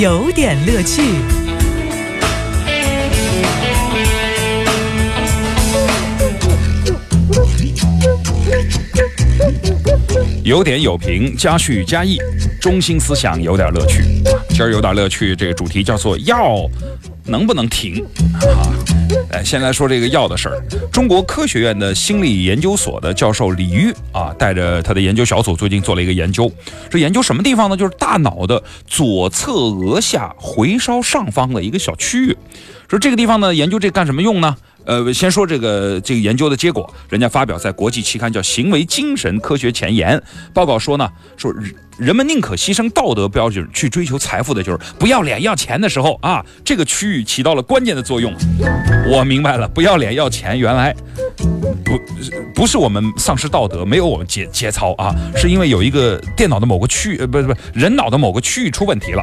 有点乐趣。有点有评，加叙加意，中心思想有点乐趣。今儿有点乐趣，这个主题叫做要能不能停啊？哎，先来说这个药的事儿。中国科学院的心理研究所的教授李玉啊，带着他的研究小组最近做了一个研究。这研究什么地方呢？就是大脑的左侧额下回梢上方的一个小区域。说这个地方呢，研究这干什么用呢？呃，先说这个这个研究的结果，人家发表在国际期刊叫《行为精神科学前沿》报告说呢，说人们宁可牺牲道德标准去追求财富的，就是不要脸要钱的时候啊，这个区域起到了关键的作用。我明白了，不要脸要钱，原来不不是我们丧失道德，没有我们节节操啊，是因为有一个电脑的某个区域，呃，不是不是人脑的某个区域出问题了。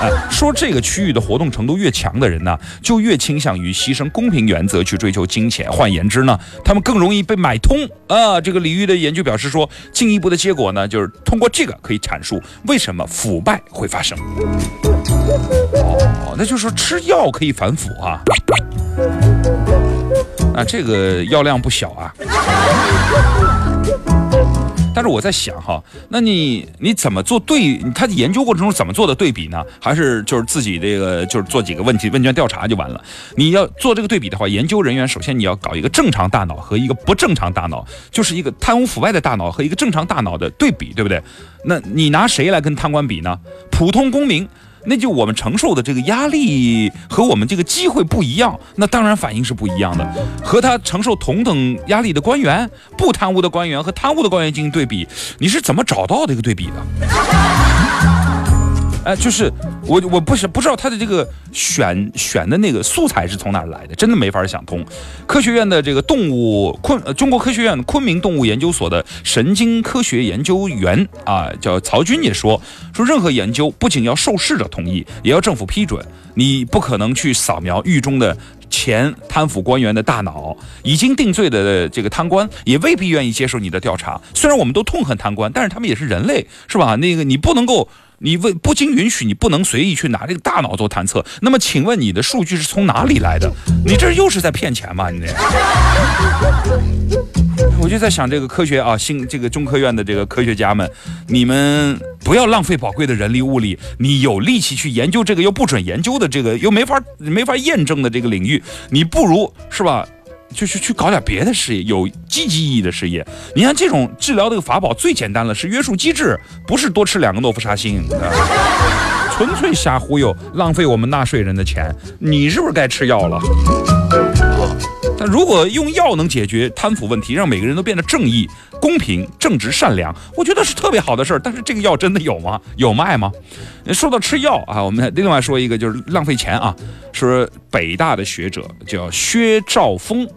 哎，说这个区域的活动程度越强的人呢，就越倾向于牺牲公平原则去追求金钱。换言之呢，他们更容易被买通啊。这个李玉的研究表示说，进一步的结果呢，就是通通过这个可以阐述为什么腐败会发生。哦，那就是说吃药可以反腐啊。那这个药量不小啊。但是我在想哈，那你你怎么做对？他的研究过程中怎么做的对比呢？还是就是自己这个就是做几个问题问卷调查就完了？你要做这个对比的话，研究人员首先你要搞一个正常大脑和一个不正常大脑，就是一个贪污腐败的大脑和一个正常大脑的对比，对不对？那你拿谁来跟贪官比呢？普通公民。那就我们承受的这个压力和我们这个机会不一样，那当然反应是不一样的。和他承受同等压力的官员，不贪污的官员和贪污的官员进行对比，你是怎么找到这个对比的？哎，就是我，我不是不知道他的这个选选的那个素材是从哪儿来的，真的没法想通。科学院的这个动物昆，中国科学院昆明动物研究所的神经科学研究员啊，叫曹军也说，说任何研究不仅要受试者同意，也要政府批准。你不可能去扫描狱中的前贪腐官员的大脑，已经定罪的这个贪官也未必愿意接受你的调查。虽然我们都痛恨贪官，但是他们也是人类，是吧？那个你不能够。你为不经允许，你不能随意去拿这个大脑做探测。那么，请问你的数据是从哪里来的？你这又是在骗钱吗？你这，我就在想这个科学啊，新这个中科院的这个科学家们，你们不要浪费宝贵的人力物力。你有力气去研究这个又不准研究的这个又没法没法验证的这个领域，你不如是吧？就是去搞点别的事业，有积极意义的事业。你看这种治疗这个法宝最简单了，是约束机制，不是多吃两个诺夫沙星，纯粹瞎忽悠，浪费我们纳税人的钱。你是不是该吃药了？但如果用药能解决贪腐问题，让每个人都变得正义、公平、正直、善良，我觉得是特别好的事儿。但是这个药真的有吗？有卖吗？说到吃药啊，我们另外说一个，就是浪费钱啊。说北大的学者叫薛兆丰。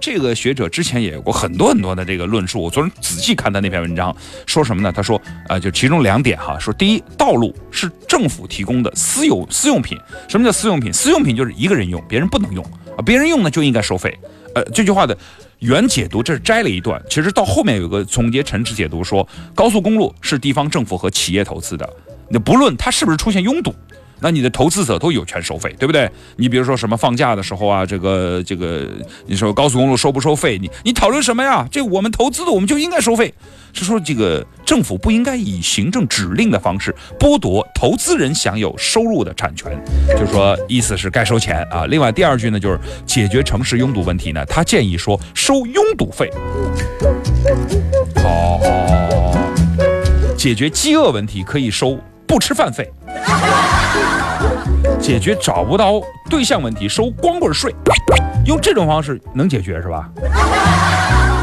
这个学者之前也有过很多很多的这个论述。我昨天仔细看他那篇文章，说什么呢？他说，啊，就其中两点哈，说第一，道路是政府提供的私有私用品。什么叫私用品？私用品就是一个人用，别人不能用啊，别人用呢就应该收费。呃，这句话的原解读，这是摘了一段，其实到后面有个总结陈词解读，说高速公路是地方政府和企业投资的，那不论它是不是出现拥堵。那你的投资者都有权收费，对不对？你比如说什么放假的时候啊，这个这个，你说高速公路收不收费？你你讨论什么呀？这我们投资的，我们就应该收费。是说这个政府不应该以行政指令的方式剥夺投资人享有收入的产权，就是说意思是该收钱啊。另外第二句呢，就是解决城市拥堵问题呢，他建议说收拥堵费。哦，解决饥饿问题可以收不吃饭费。解决找不到对象问题，收光棍税，用这种方式能解决是吧？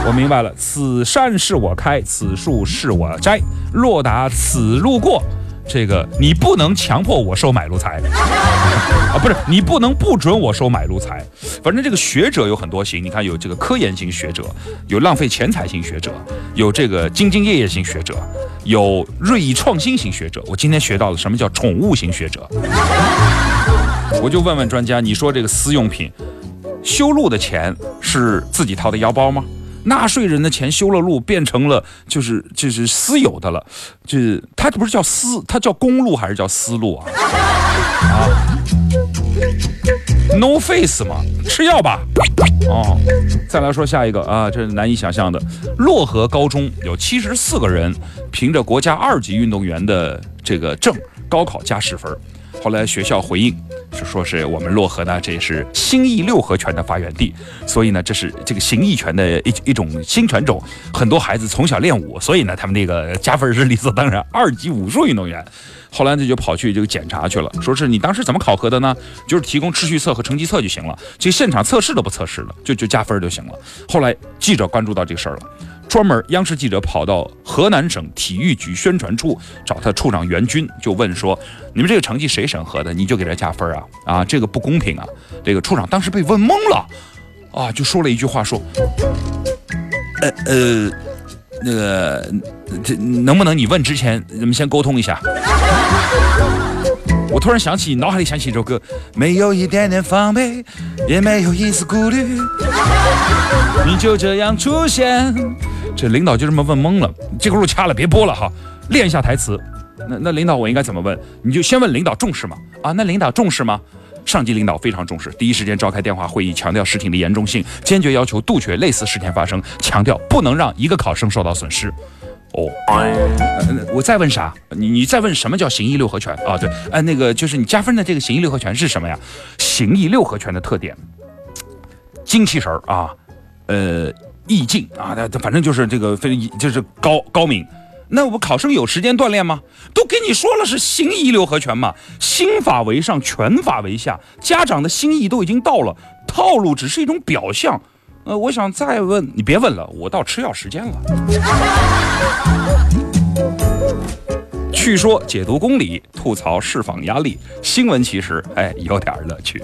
我明白了，此山是我开，此树是我栽，若打此路过。这个你不能强迫我收买路财啊，不是你不能不准我收买路财。反正这个学者有很多型，你看有这个科研型学者，有浪费钱财型学者，有这个兢兢业业型学者，有锐意创新型学者。我今天学到了什么叫宠物型学者。我就问问专家，你说这个私用品修路的钱是自己掏的腰包吗？纳税人的钱修了路，变成了就是就是私有的了，就是它不是叫私，它叫公路还是叫私路啊？啊，No face 嘛，吃药吧。哦，再来说下一个啊，这是难以想象的，漯河高中有七十四个人凭着国家二级运动员的这个证，高考加十分。后来学校回应，就说是我们漯河呢，这是新义六合拳的发源地，所以呢，这是这个形意拳的一一种新拳种，很多孩子从小练武，所以呢，他们那个加分是理所当然。二级武术运动员，后来呢就跑去这个检查去了，说是你当时怎么考核的呢？就是提供秩序册和成绩册就行了，这现场测试都不测试了，就就加分就行了。后来记者关注到这个事儿了。专门央视记者跑到河南省体育局宣传处找他处长袁军，就问说：“你们这个成绩谁审核的？你就给他加分啊？啊，这个不公平啊！”这个处长当时被问懵了，啊，就说了一句话说：“呃呃，那个这能不能你问之前，咱们先沟通一下？”我突然想起，脑海里想起一首歌，没有一点点防备，也没有一丝顾虑，你就这样出现。这领导就这么问懵了，这个路掐了，别播了哈，练一下台词。那那领导我应该怎么问？你就先问领导重视吗？啊，那领导重视吗？上级领导非常重视，第一时间召开电话会议，强调事情的严重性，坚决要求杜绝类似事件发生，强调不能让一个考生受到损失。哦，我再问啥？你你再问什么叫形意六合拳啊？对，哎，那个就是你加分的这个形意六合拳是什么呀？形意六合拳的特点，精气神儿啊，呃。意境啊，那反正就是这个非就是高高明。那我考生有时间锻炼吗？都给你说了是心意六合拳嘛，心法为上，拳法为下。家长的心意都已经到了，套路只是一种表象。呃，我想再问你，别问了，我到吃药时间了。去说解读公理，吐槽释放压力，新闻其实哎有点乐趣。